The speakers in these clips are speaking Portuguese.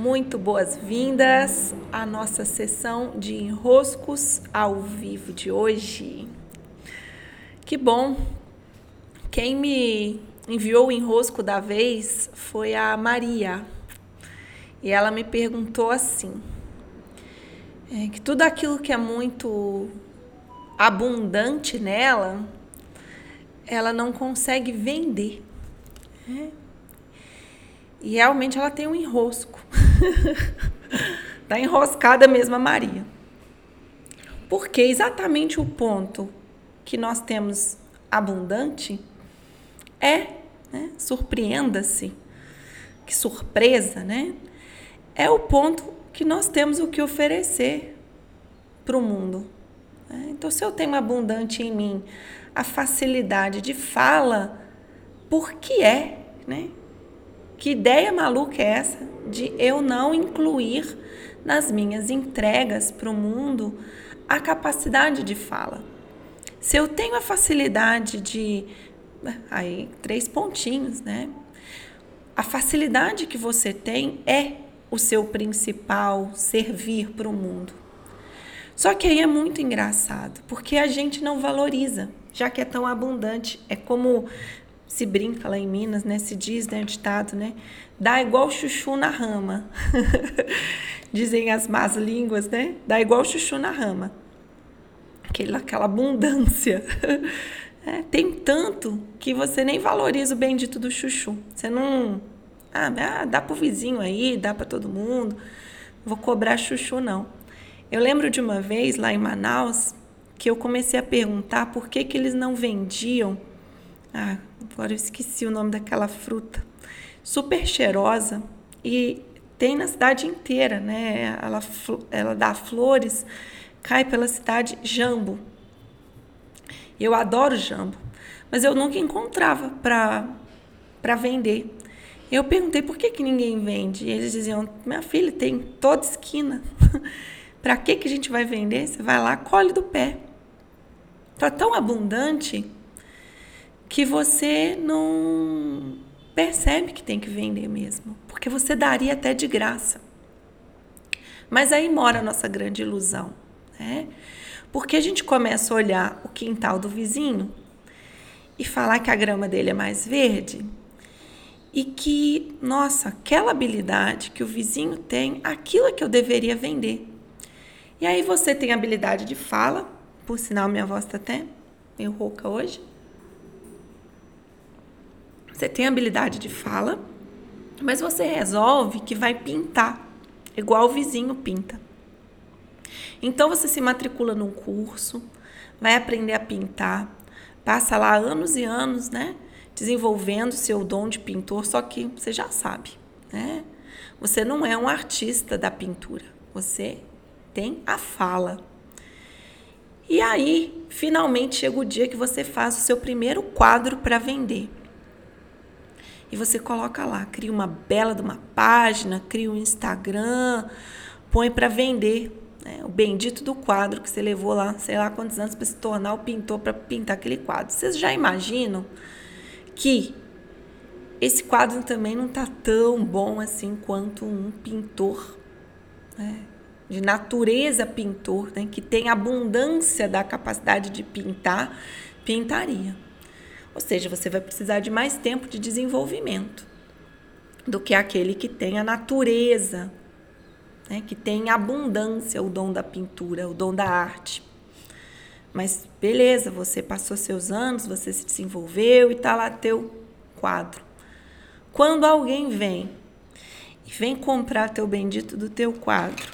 Muito boas-vindas à nossa sessão de enroscos ao vivo de hoje. Que bom! Quem me enviou o enrosco da vez foi a Maria. E ela me perguntou assim: é, que tudo aquilo que é muito abundante nela, ela não consegue vender. É. E realmente ela tem um enrosco. tá enroscada mesmo a Maria. Porque exatamente o ponto que nós temos abundante é, né, surpreenda-se, que surpresa, né? É o ponto que nós temos o que oferecer para o mundo. Né? Então, se eu tenho abundante em mim a facilidade de fala, por que é, né? Que ideia maluca é essa de eu não incluir nas minhas entregas para o mundo a capacidade de fala? Se eu tenho a facilidade de. Aí, três pontinhos, né? A facilidade que você tem é o seu principal servir para o mundo. Só que aí é muito engraçado, porque a gente não valoriza, já que é tão abundante. É como se brinca lá em Minas, né? Se diz, né, ditado, né? Dá igual chuchu na rama. Dizem as más línguas, né? Dá igual chuchu na rama. Aquela, aquela abundância. É, tem tanto que você nem valoriza o bendito do chuchu. Você não. Ah, ah dá pro vizinho aí, dá para todo mundo. Vou cobrar chuchu, não. Eu lembro de uma vez lá em Manaus que eu comecei a perguntar por que, que eles não vendiam ah, agora eu esqueci o nome daquela fruta. Super cheirosa e tem na cidade inteira, né? Ela, ela dá flores, cai pela cidade jambo. Eu adoro jambo, mas eu nunca encontrava para vender. Eu perguntei por que, que ninguém vende. E eles diziam: minha filha, tem toda esquina. para que, que a gente vai vender? Você vai lá, colhe do pé. Está tão abundante que você não percebe que tem que vender mesmo, porque você daria até de graça. Mas aí mora a nossa grande ilusão, né? Porque a gente começa a olhar o quintal do vizinho e falar que a grama dele é mais verde e que, nossa, aquela habilidade que o vizinho tem, aquilo é que eu deveria vender. E aí você tem habilidade de fala, por sinal minha voz está até meio rouca hoje. Você tem habilidade de fala, mas você resolve que vai pintar, igual o vizinho pinta. Então você se matricula num curso, vai aprender a pintar, passa lá anos e anos, né? Desenvolvendo seu dom de pintor, só que você já sabe, né? Você não é um artista da pintura, você tem a fala. E aí, finalmente chega o dia que você faz o seu primeiro quadro para vender e você coloca lá, cria uma bela de uma página, cria um Instagram, põe para vender. Né? O bendito do quadro que você levou lá, sei lá quantos anos para se tornar o pintor para pintar aquele quadro. Vocês já imaginam que esse quadro também não está tão bom assim quanto um pintor né? de natureza pintor, né? que tem abundância da capacidade de pintar, pintaria. Ou seja, você vai precisar de mais tempo de desenvolvimento do que aquele que tem a natureza, né? que tem abundância, o dom da pintura, o dom da arte. Mas beleza, você passou seus anos, você se desenvolveu e está lá teu quadro. Quando alguém vem e vem comprar teu bendito do teu quadro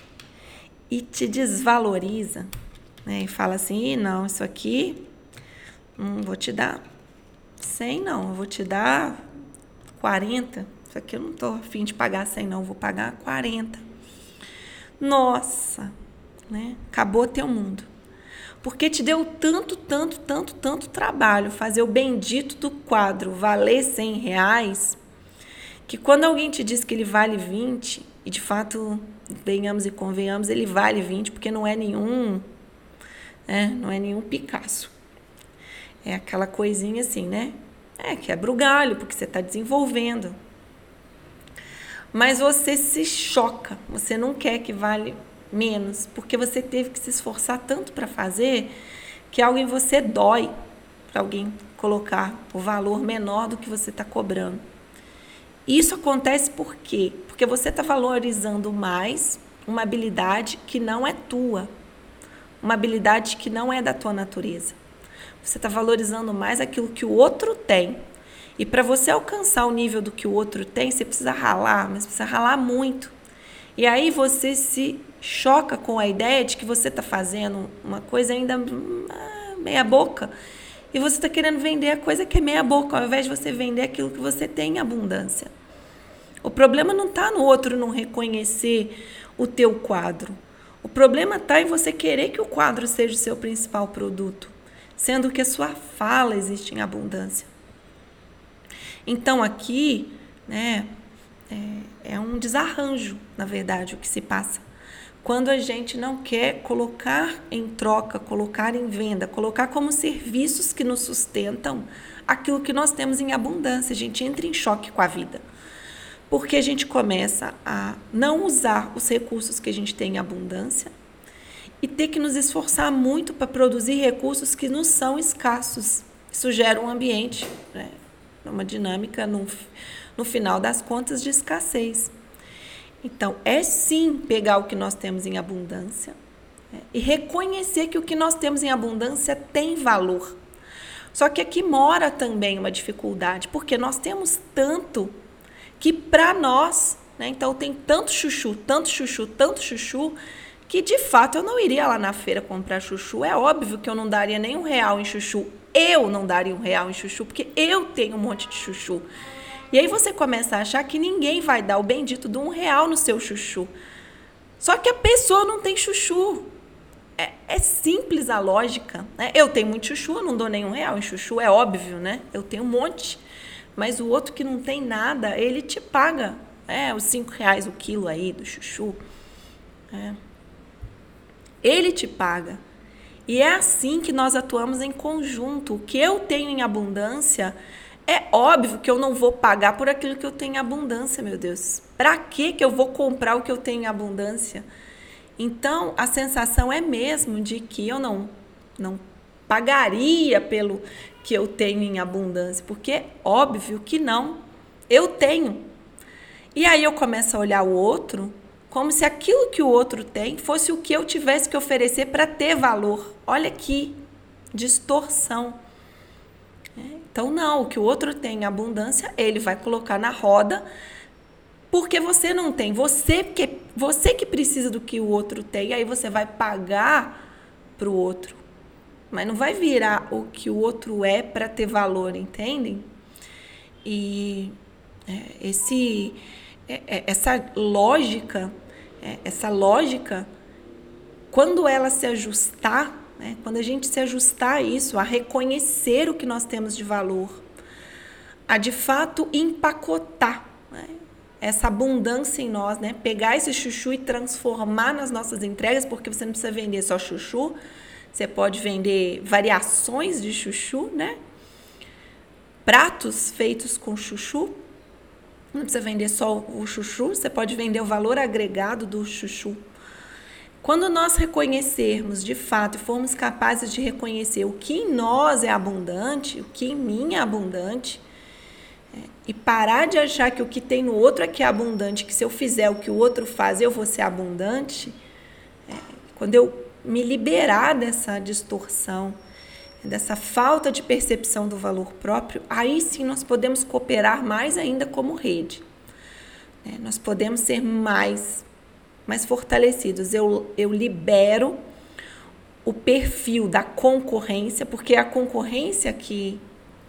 e te desvaloriza, né? E fala assim, não, isso aqui não vou te dar 100 não, eu vou te dar 40. Isso aqui eu não tô afim de pagar 100 não, eu vou pagar 40. Nossa, né? Acabou teu mundo. Porque te deu tanto, tanto, tanto, tanto trabalho fazer o bendito do quadro valer 100 reais, que quando alguém te diz que ele vale 20, e de fato, venhamos e convenhamos, ele vale 20 porque não é nenhum, né? não é nenhum Picasso. É aquela coisinha assim, né? É, quebra o galho, porque você está desenvolvendo. mas você se choca, você não quer que vale menos, porque você teve que se esforçar tanto para fazer que algo em você dói para alguém colocar o valor menor do que você está cobrando. Isso acontece por quê? Porque você está valorizando mais uma habilidade que não é tua, uma habilidade que não é da tua natureza. Você está valorizando mais aquilo que o outro tem. E para você alcançar o nível do que o outro tem, você precisa ralar, mas precisa ralar muito. E aí você se choca com a ideia de que você está fazendo uma coisa ainda ah, meia boca e você está querendo vender a coisa que é meia boca, ao invés de você vender aquilo que você tem em abundância. O problema não está no outro não reconhecer o teu quadro. O problema está em você querer que o quadro seja o seu principal produto, sendo que a sua fala existe em abundância. Então aqui, né, é, é um desarranjo, na verdade, o que se passa quando a gente não quer colocar em troca, colocar em venda, colocar como serviços que nos sustentam aquilo que nós temos em abundância. A gente entra em choque com a vida. Porque a gente começa a não usar os recursos que a gente tem em abundância e ter que nos esforçar muito para produzir recursos que nos são escassos. Isso gera um ambiente, né? uma dinâmica, no, no final das contas, de escassez. Então, é sim pegar o que nós temos em abundância né, e reconhecer que o que nós temos em abundância tem valor. Só que aqui mora também uma dificuldade, porque nós temos tanto que para nós, né, então tem tanto chuchu, tanto chuchu, tanto chuchu, que de fato eu não iria lá na feira comprar chuchu. É óbvio que eu não daria nem um real em chuchu. Eu não daria um real em chuchu, porque eu tenho um monte de chuchu. E aí você começa a achar que ninguém vai dar o bendito de um real no seu chuchu. Só que a pessoa não tem chuchu. É, é simples a lógica. Né? Eu tenho muito chuchu, eu não dou nenhum real em chuchu, é óbvio, né? Eu tenho um monte. Mas o outro que não tem nada, ele te paga é, os cinco reais o quilo aí do chuchu. É. Ele te paga. E é assim que nós atuamos em conjunto. O que eu tenho em abundância é óbvio que eu não vou pagar por aquilo que eu tenho em abundância, meu Deus. Para que que eu vou comprar o que eu tenho em abundância? Então, a sensação é mesmo de que eu não não pagaria pelo que eu tenho em abundância, porque é óbvio que não. Eu tenho. E aí eu começo a olhar o outro como se aquilo que o outro tem fosse o que eu tivesse que oferecer para ter valor. Olha que distorção. Então, não, o que o outro tem em abundância, ele vai colocar na roda, porque você não tem. Você que, você que precisa do que o outro tem, aí você vai pagar para o outro. Mas não vai virar o que o outro é para ter valor, entendem? E é, esse, é, é essa lógica, é, essa lógica, quando ela se ajustar né? Quando a gente se ajustar a isso, a reconhecer o que nós temos de valor, a de fato empacotar né? essa abundância em nós, né? pegar esse chuchu e transformar nas nossas entregas, porque você não precisa vender só chuchu, você pode vender variações de chuchu, né? pratos feitos com chuchu. Não precisa vender só o chuchu, você pode vender o valor agregado do chuchu. Quando nós reconhecermos de fato e formos capazes de reconhecer o que em nós é abundante, o que em mim é abundante, é, e parar de achar que o que tem no outro é que é abundante, que se eu fizer o que o outro faz eu vou ser abundante, é, quando eu me liberar dessa distorção, dessa falta de percepção do valor próprio, aí sim nós podemos cooperar mais ainda como rede. É, nós podemos ser mais mais fortalecidos. Eu, eu libero o perfil da concorrência, porque é a concorrência que,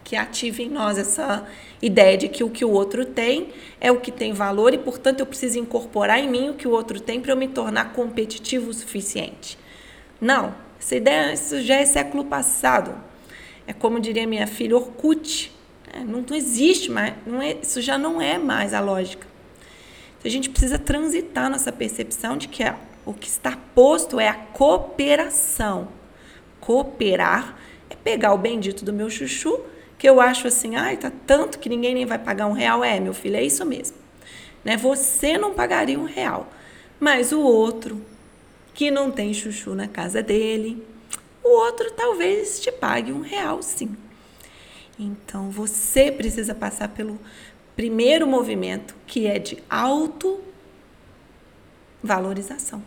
que ativa em nós essa ideia de que o que o outro tem é o que tem valor e, portanto, eu preciso incorporar em mim o que o outro tem para eu me tornar competitivo o suficiente. Não, essa ideia isso já é século passado. É como diria minha filha, Orkut. É, não, não existe mais, não é, isso já não é mais a lógica. Então, a gente precisa transitar nessa percepção de que a, o que está posto é a cooperação. Cooperar é pegar o bendito do meu chuchu, que eu acho assim, ai, tá tanto que ninguém nem vai pagar um real. É, meu filho, é isso mesmo. né? Você não pagaria um real, mas o outro que não tem chuchu na casa dele, o outro talvez te pague um real, sim. Então você precisa passar pelo primeiro movimento, que é de autovalorização,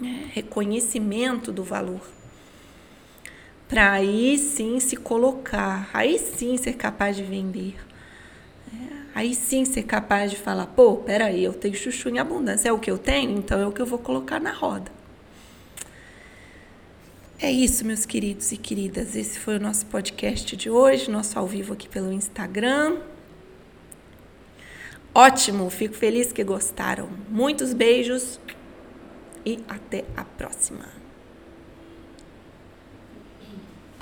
né? reconhecimento do valor para aí sim se colocar, aí sim ser capaz de vender. Aí sim ser capaz de falar, pô, peraí, eu tenho chuchu em abundância, é o que eu tenho, então é o que eu vou colocar na roda. É isso, meus queridos e queridas. Esse foi o nosso podcast de hoje, nosso ao vivo aqui pelo Instagram. Ótimo, fico feliz que gostaram. Muitos beijos e até a próxima.